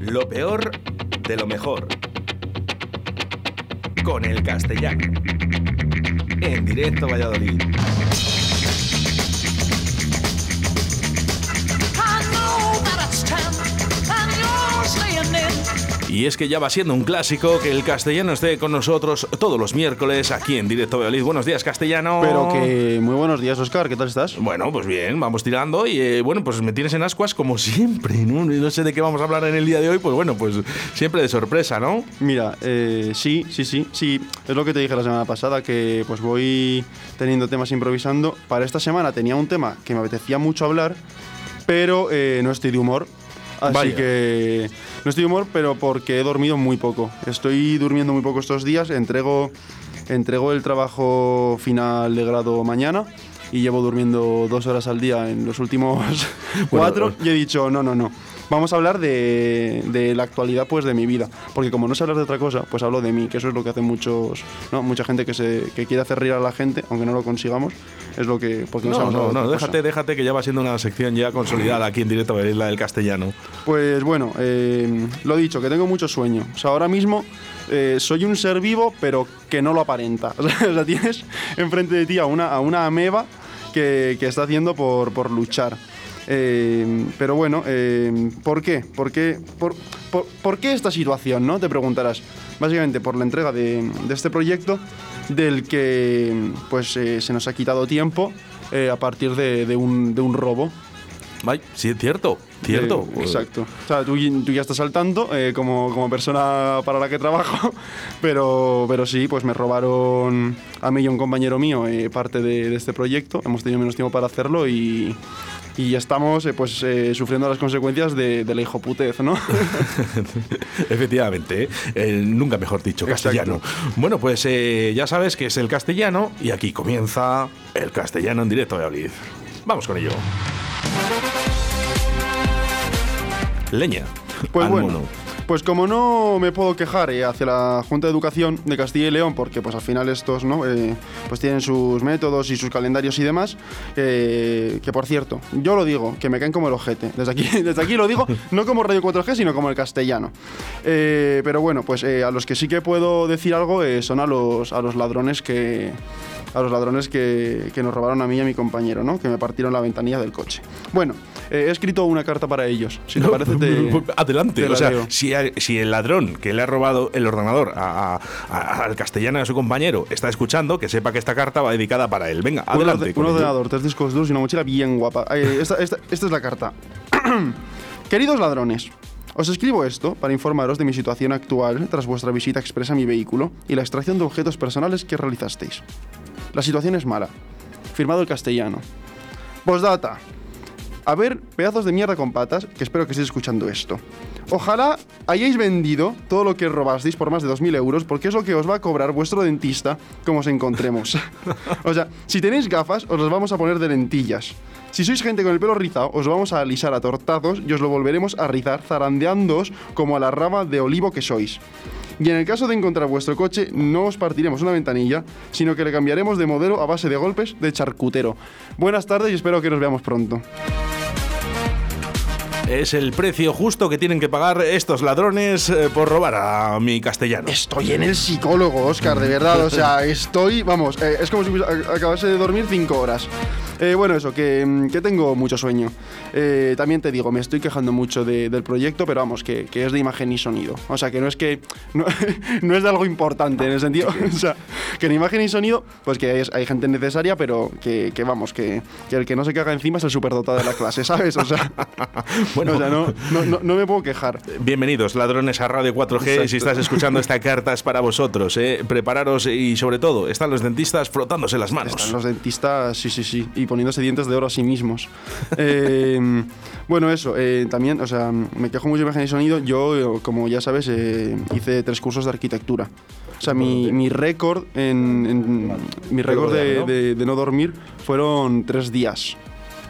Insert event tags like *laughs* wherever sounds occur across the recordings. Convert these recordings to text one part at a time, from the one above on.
Lo peor de lo mejor. Con el castellano. En directo Valladolid. Y es que ya va siendo un clásico que el castellano esté con nosotros todos los miércoles aquí en Directo Valladolid. Buenos días, castellano. Pero que muy buenos días, Oscar. ¿Qué tal estás? Bueno, pues bien, vamos tirando y eh, bueno, pues me tienes en ascuas como siempre, ¿no? No sé de qué vamos a hablar en el día de hoy, pues bueno, pues siempre de sorpresa, ¿no? Mira, eh, sí, sí, sí, sí, es lo que te dije la semana pasada, que pues voy teniendo temas improvisando. Para esta semana tenía un tema que me apetecía mucho hablar, pero eh, no estoy de humor. Así Vaya. que no estoy de humor, pero porque he dormido muy poco. Estoy durmiendo muy poco estos días. Entrego, entrego el trabajo final de grado mañana y llevo durmiendo dos horas al día en los últimos *laughs* cuatro. Y he dicho, no, no, no. Vamos a hablar de, de la actualidad pues de mi vida. Porque como no sé hablar de otra cosa, pues hablo de mí, que eso es lo que hacen muchos, ¿no? mucha gente que, se, que quiere hacer reír a la gente, aunque no lo consigamos. Es lo que... Porque no, No, no, de no, cosa. déjate, déjate que ya va siendo una sección ya consolidada aquí en Directo Valladolid, la del castellano. Pues bueno, eh, lo dicho, que tengo mucho sueño. O sea, ahora mismo eh, soy un ser vivo, pero que no lo aparenta. *laughs* O sea, tienes enfrente de ti a una, a una ameba que, que está haciendo por, por luchar. Eh, pero bueno, eh, ¿por qué? ¿Por qué, por, por- por qué esta situación? ¿no? Te preguntarás. Básicamente por la entrega de, de este proyecto del que pues, eh, se nos ha quitado tiempo eh, a partir de, de un, de un robo. Ay, sí, es cierto, cierto. Eh, exacto. O sea, tú, tú ya estás al tanto eh, como, como persona para la que trabajo, *laughs* pero, pero sí, pues me robaron a mí y a un compañero mío eh, parte de, de este proyecto. Hemos tenido menos tiempo para hacerlo y, y estamos eh, pues eh, sufriendo las consecuencias de, de la hijoputez, ¿no? *laughs* Efectivamente, ¿eh? Nunca mejor dicho, Exacto. castellano. Bueno, pues ya sabes que es el castellano y aquí comienza el castellano en directo de Valladolid. Vamos con ello. Leña. Pues al bueno, mono. Pues como no me puedo quejar eh, hacia la Junta de Educación de Castilla y León, porque pues al final estos no Eh, pues tienen sus métodos y sus calendarios y demás, eh, que por cierto, yo lo digo, que me caen como el ojete. Desde aquí, *laughs* desde aquí lo digo, no como Radio 4G, sino como el castellano. Pero bueno, pues a los que sí que puedo decir algo son a los, a los ladrones que a los ladrones que, que nos robaron a mí y a mi compañero, ¿no? Que me partieron la ventanilla del coche. Bueno, eh, he escrito una carta para ellos. Si te parece, te, Adelante. te O sea, si, si el ladrón que le ha robado el ordenador a- a- a- al castellano y a su compañero está escuchando, que sepa que esta carta va dedicada para él. Venga, Un adelante. Un ordenador, tres discos duros y una mochila bien guapa. Eh, esta, esta- esta es la carta. *clears throat* Queridos ladrones, os escribo esto para informaros de mi situación actual tras vuestra visita expresa a mi vehículo y la extracción de objetos personales que realizasteis. La situación es mala. Firmado el castellano. Postdata. A ver, pedazos de mierda con patas, que espero que estéis escuchando esto. Ojalá hayáis vendido todo lo que robasteis por más de 2.000 euros, porque es lo que os va a cobrar vuestro dentista como os encontremos. *laughs* o sea, si tenéis gafas, os las vamos a poner de lentillas. Si sois gente con el pelo rizado, os vamos a alisar a tortazos y os lo volveremos a rizar zarandeándoos como a la rama de olivo que sois. Y en el caso de encontrar vuestro coche, no os partiremos una ventanilla, sino que le cambiaremos de modelo a base de golpes de charcutero. Buenas tardes y espero que nos veamos pronto. Es el precio justo que tienen que pagar estos ladrones eh, por robar a mi castellano. Estoy en el psicólogo, Oscar, de verdad. O sea, *laughs* estoy, vamos, eh, es como si acabase de dormir cinco horas. Eh, bueno, eso, que, mm, que tengo mucho sueño. Eh, también te digo, me estoy quejando mucho de- del proyecto, pero vamos, que, que es de imagen y sonido. O sea, que no es que. No, *laughs* no es de algo importante en el sentido. *laughs* O sea, que en imagen y sonido, pues que hay gente necesaria, pero que, que vamos, que, el que no se caga encima es el superdotado de la clase, ¿sabes? O sea, *laughs* Bueno. o sea no, no, no- no me puedo quejar. Bienvenidos, ladrones a Radio 4G. Exacto. Si estás escuchando esta carta es para vosotros. ¿eh? Prepararos y sobre todo, están los dentistas frotándose las manos. Están los dentistas, sí, sí, sí, y poniéndose dientes de oro a sí mismos. *laughs* Eh, bueno, eso, eh, también, o sea, me quejo mucho de imagen y sonido. Yo, eh, como ya sabes, eh, hice tres cursos de arquitectura. O sea, mi, mi récord en, en- mi récord de, de- de no dormir fueron tres días.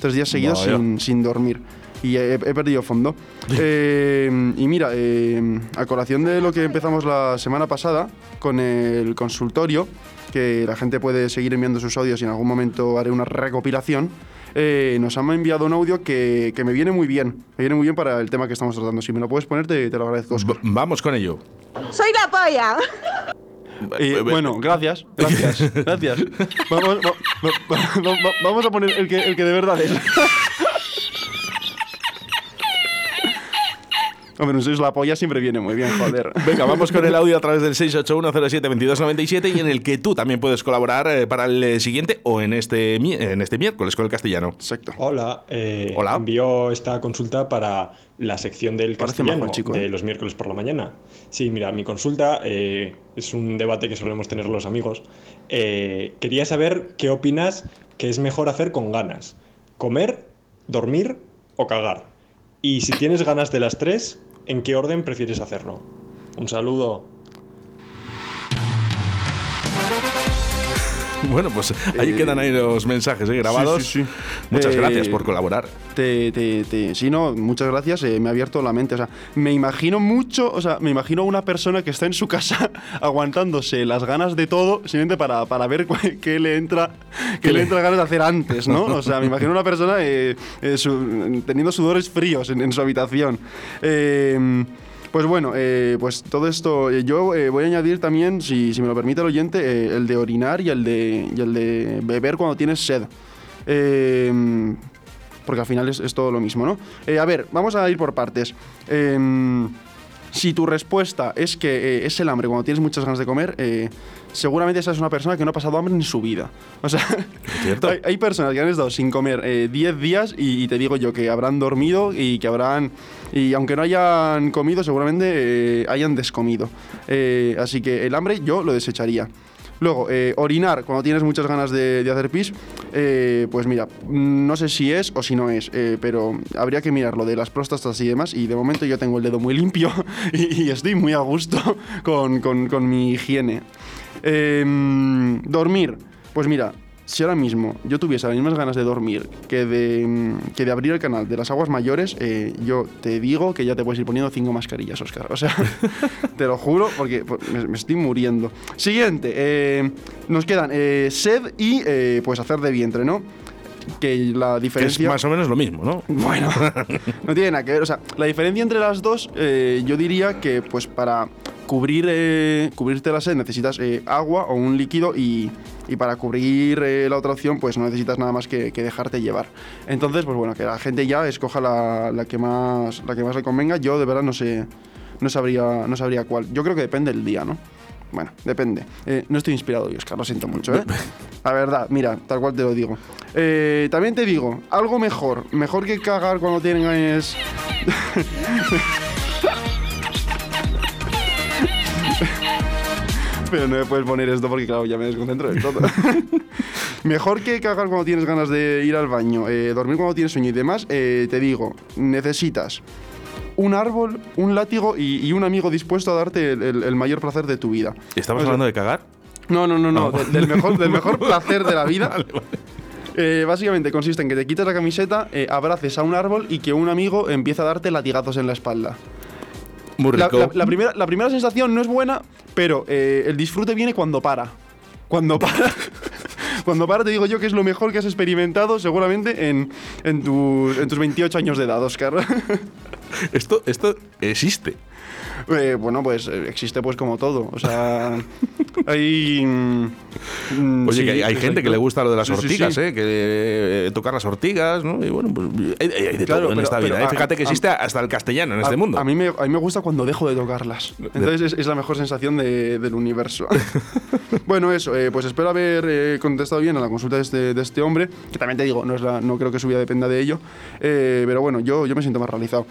Tres días seguidos sin, sin dormir. Y he, he perdido fondo. Eh, y mira, eh, a colación de lo que empezamos la semana pasada con el consultorio, que la gente puede seguir enviando sus audios y en algún momento haré una recopilación. eh, nos han enviado un audio que, que me viene muy bien. Me viene muy bien para el tema que estamos tratando. Si me lo puedes poner, te, te lo agradezco. Oscar. Vamos con ello. ¡Soy la polla! Eh, bueno, gracias, gracias, *laughs* gracias. Vamos, va- va- va- va- vamos a poner el que, el que de verdad es. Hombre, un sois la polla siempre viene muy bien, joder. *laughs* Venga, vamos con el audio a través del 681072297 y en el que tú también puedes colaborar eh, para el eh, siguiente o en este, en este miércoles con el castellano. Exacto. Hola, eh, Hola. envío esta consulta para la sección del Parece castellano chico, de los miércoles por la mañana. Sí, mira, mi consulta eh, es un debate que solemos tener los amigos. Eh, quería saber qué opinas que es mejor hacer con ganas. ¿Comer, dormir o cagar? Y si tienes ganas de las tres, ¿en qué orden prefieres hacerlo? Un saludo. *laughs* Bueno, pues ahí Eh, quedan ahí los mensajes eh, grabados. sí, sí. Muchas Eh, gracias por colaborar. Te, te, te- sí, no, muchas gracias, eh, me ha abierto la mente. O sea, me imagino mucho, o sea, me imagino una persona que está en su casa *laughs* aguantándose las ganas de todo simplemente para, para ver qué le entra qué le entra ganas de hacer antes, ¿no? O sea, me imagino una persona su- teniendo sudores fríos en, en su habitación. Eh, pues bueno, eh, pues todo esto, eh, yo eh, voy a añadir también, si, me lo permite el oyente, el de orinar y el de, y el de beber cuando tienes sed. Eh, porque al final es, es todo lo mismo, ¿no? A ver, vamos a ir por partes. Si tu respuesta es que eh, es el hambre cuando tienes muchas ganas de comer, eh, seguramente esa es una persona que no ha pasado hambre en su vida. O sea, *laughs* hay, hay personas que han estado sin comer eh, 10 días y, y te digo yo que habrán dormido y que habrán... Y aunque no hayan comido, seguramente eh, hayan descomido. Eh, así que el hambre yo lo desecharía. Luego, eh, orinar cuando tienes muchas ganas de, hacer pis, eh, pues mira, no sé si es o si no es, eh, pero habría que mirar lo de las próstatas y demás. Y de momento yo tengo el dedo muy limpio *laughs* y, y estoy muy a gusto *laughs* con, con- con mi higiene. Em, dormir, pues mira, si ahora mismo yo tuviese las mismas ganas de dormir que de, mm, que de abrir el canal de las aguas mayores, eh, yo te digo que ya te puedes ir poniendo cinco mascarillas, Oscar. O sea, *laughs* te lo juro porque me, me estoy muriendo. Siguiente, eh, nos quedan eh, sed y pues hacer de vientre, ¿no? Que la Que es diferencia... más o menos lo mismo, ¿no? *laughs* Bueno, *laughs* no tiene nada que ver. O sea, la diferencia entre las dos, eh, yo diría que pues para cubrir, eh, cubrirte la sed necesitas eh, agua o un líquido y, y para cubrir eh, la otra opción pues no necesitas nada más que, que dejarte llevar. Entonces, pues bueno, que la gente ya escoja la, la que, más, la que más le convenga. Yo de verdad no sé, no sabría, no sabría cuál. Yo creo que depende del día, ¿no? Bueno, depende. Eh, no estoy inspirado hoy, Oscar, lo siento mucho, ¿eh? La verdad, mira, tal cual te lo digo. Eh, también te digo, algo mejor. Mejor que cagar cuando tienes... *laughs* Pero no me puedes poner esto porque, claro, ya me desconcentro del todo. *laughs* Mejor que cagar cuando tienes ganas de ir al baño, eh, dormir cuando tienes sueño y demás, eh, te digo, necesitas un árbol, un látigo y, y un amigo dispuesto a darte el, el- el mayor placer de tu vida. ¿Estamos O sea, hablando de cagar? no, no, no, no. Ah, de- del, mejor, del mejor *laughs* placer de la vida. Eh, básicamente consiste en que te quites la camiseta, abraces a un árbol y que un amigo empiece a darte latigazos en la espalda. Muy La, rico. la- la primera, la primera sensación no es buena, pero eh, el disfrute viene cuando para. Cuando para. *laughs* Cuando para, te digo yo que es lo mejor que has experimentado seguramente en, en, tus, en tus 28 años de edad, Oscar. *laughs* Esto, esto existe. Eh, bueno, pues eh, existe pues como todo. O sea, *laughs* hay... mm, mm, Oye, sí, que hay, hay gente que le gusta lo de las Sí, ortigas, sí. ¿eh? Que eh, tocar las ortigas, ¿no? Y bueno, pues hay, hay- de Claro, todo en pero- esta vida. ¿eh? a- Fíjate que a- existe hasta el castellano en A- este mundo. A mí, me, a mí me gusta cuando dejo de tocarlas. Entonces es, es la mejor sensación de- del universo. *laughs* bueno, eso, eh, pues espero haber eh, contestado bien a la consulta de este, de este hombre, que también te digo, no, es la- no creo que su vida dependa de ello, pero bueno, yo, yo me siento más realizado.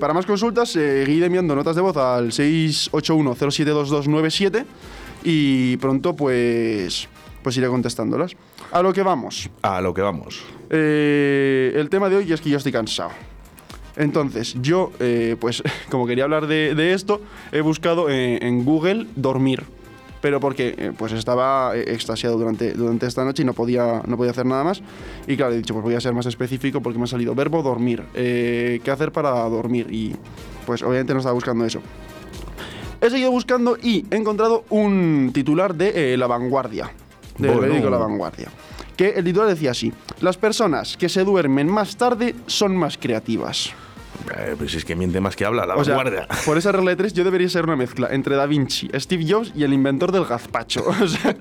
Para más consultas, seguid enviando notas de voz al 681-072297 y pronto pues, pues iré contestándolas. A lo que vamos. A lo que vamos. Eh, el tema de hoy es que yo estoy cansado. Entonces, yo, eh, pues, *laughs* como quería hablar de, de esto, he buscado eh, en Google dormir. Pero porque eh, pues estaba extasiado durante, durante esta noche y no podía, no podía hacer nada más. Y claro, he dicho, pues voy a ser más específico porque me ha salido verbo dormir. ¿Qué hacer para dormir? Y pues obviamente no estaba buscando eso. He seguido buscando y he encontrado un titular de eh, La Vanguardia. Del Bueno. periódico La Vanguardia. que el titular decía así, las personas que se duermen más tarde son más creativas. Eh, pues es que miente más que habla, la O sea, vanguardia. *laughs* por esa regla de tres yo debería ser una mezcla entre Da Vinci, Steve Jobs y el inventor del gazpacho. *laughs* O sea,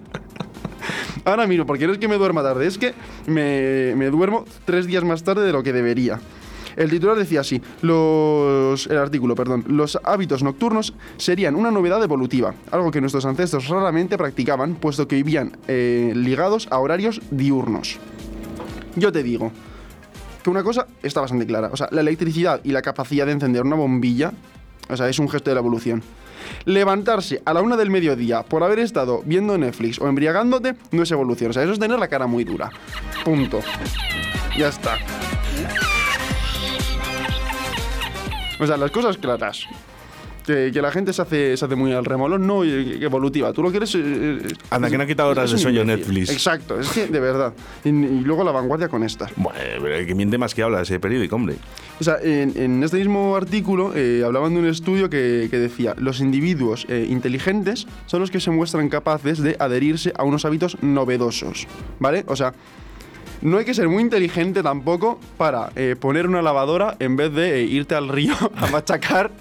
ahora mismo, porque no es que me duerma tarde, es que me, me duermo tres días más tarde de lo que debería. El titular decía así, los, el artículo, perdón, los hábitos nocturnos serían una novedad evolutiva, algo que nuestros ancestros raramente practicaban, puesto que vivían eh, ligados a horarios diurnos. Yo te digo que una cosa está bastante clara, o sea, la electricidad y la capacidad de encender una bombilla, o sea, es un gesto de la evolución. Levantarse a la una del mediodía por haber estado viendo Netflix o embriagándote no es evolución, o sea, eso es tener la cara muy dura. Punto. Ya está. O sea, las cosas claras. Que, que la gente se hace, se hace muy al remolón, no evolutiva. Tú lo quieres. eh, eh, Anda, que no ha quitado horas es de un sueño imbécil. Netflix. Exacto, es que de verdad. Y, y luego la vanguardia con estas. Bueno, pero que miente más que habla ese periódico, hombre. O sea, en, en este mismo artículo eh, hablaban de un estudio que, que decía, los individuos eh, inteligentes son los que se muestran capaces de adherirse a unos hábitos novedosos, ¿vale? O sea, no hay que ser muy inteligente tampoco para eh, poner una lavadora en vez de eh, irte al río *laughs* a machacar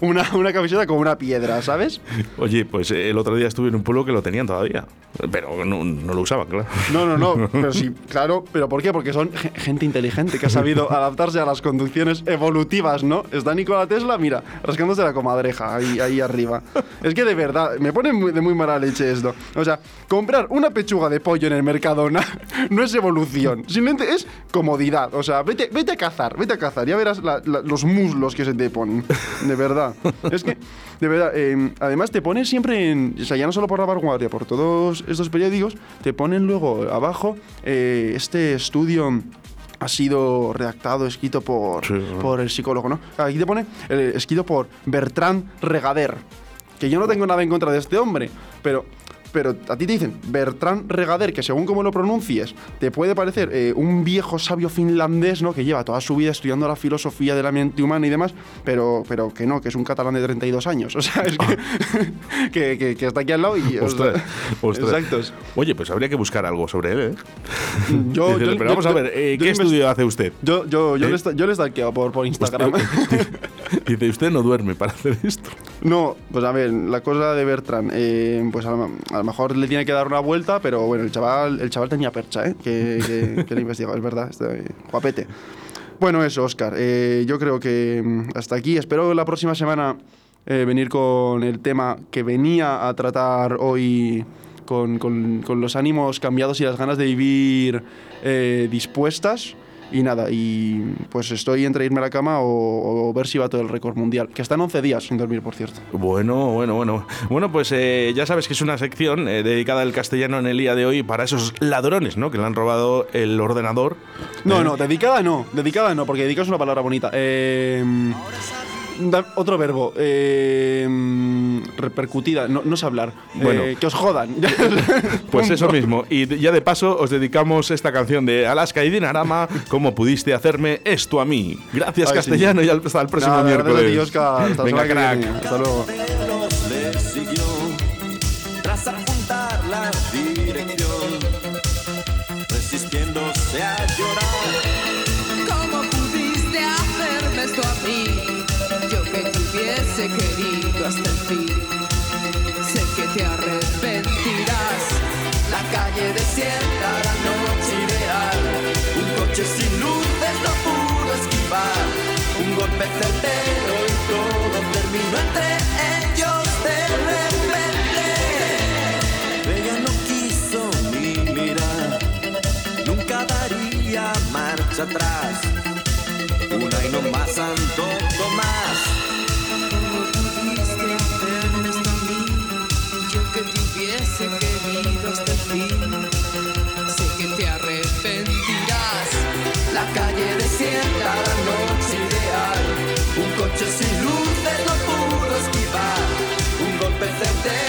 una, una camiseta con una piedra, ¿sabes? Oye, pues eh, el otro día estuve en un pueblo que lo tenían todavía. Pero no, no lo usaban, claro. No, no, no, *laughs* pero sí, claro, pero ¿por qué? Porque son ge- gente inteligente que ha sabido *laughs* adaptarse a las conducciones evolutivas, ¿no? Está Nikola Tesla, mira, rascándose la comadreja ahí, ahí arriba. Es que de verdad, me pone muy- de muy mala leche esto. O sea, comprar una pechuga de pollo en el Mercadona *laughs* no es evolución, simplemente es comodidad. O sea, vete, vete a cazar, vete a cazar, ya verás la- la- los muslos que se te ponen, de verdad. *laughs* Es que, de verdad, eh, además te ponen siempre en, o sea, ya no solo por la vanguardia, por todos estos periódicos, te ponen luego abajo eh, este estudio ha sido redactado, escrito por, Sí. por el psicólogo, ¿no? Aquí te pone eh, escrito por Bertrand Regader, que yo no tengo nada en contra de este hombre, pero... Pero a ti te dicen Bertrand Regader, que según como lo pronuncies, te puede parecer eh, un viejo sabio finlandés, ¿no? Que lleva toda su vida estudiando la filosofía de la mente humana y demás, pero, pero que no, que es un catalán de 32 años. O sea, es que, *laughs* que, que- que está aquí al lado y... o sea, Ostras. Exactos. Oye, pues habría que buscar algo sobre él, ¿eh? Yo, *laughs* pero vamos yo- a ver, eh, ¿qué estudio hace usted? Yo, yo, yo, ¿Eh? le, yo le por, por Instagram. *laughs* Dice, usted no duerme para hacer esto. No, pues a ver, la cosa de Bertrand, eh, pues a lo, mejor le tiene que dar una vuelta, pero bueno, el chaval, el chaval tenía percha, ¿eh? Que, que, le investigado, es verdad, guapete. Bueno, eso, Oscar. eh, yo creo que mm, hasta aquí. Espero la próxima semana eh, venir con el tema que venía a tratar hoy con, los ánimos cambiados y las ganas de vivir dispuestas. Y nada, y pues estoy entre irme a la cama o, o ver si va todo el récord mundial, que está en 11 días sin dormir, por cierto. Bueno, bueno, bueno. Bueno, pues eh, ya sabes que es una sección eh, dedicada al castellano en el día de hoy para esos ladrones, ¿no? Que le han robado el ordenador. No, Eh, no, dedicada no, dedicada no, porque dedicada es una palabra bonita. Eh, da- otro verbo, eh, repercutida, no, no sé hablar. Bueno. Eh, que os jodan. *laughs* Pues eso mismo. Y ya de paso os dedicamos esta canción de Alaska y Dinarama, ¿Cómo pudiste hacerme esto a mí? Gracias, Ay, sí. castellano, y hasta el próximo Nada, gracias a miércoles. ti. Hasta Venga, crack. Hasta luego. Certero y todo terminó entre ellos de repente. Ella no quiso ni mirar, nunca daría marcha atrás. Una y no más Santo Tomás. ¿Cómo pudiste hacerme esto mí? Yo que te hubiese querido hasta el fin. Sé que te arrepentirás. La calle desierta, la Un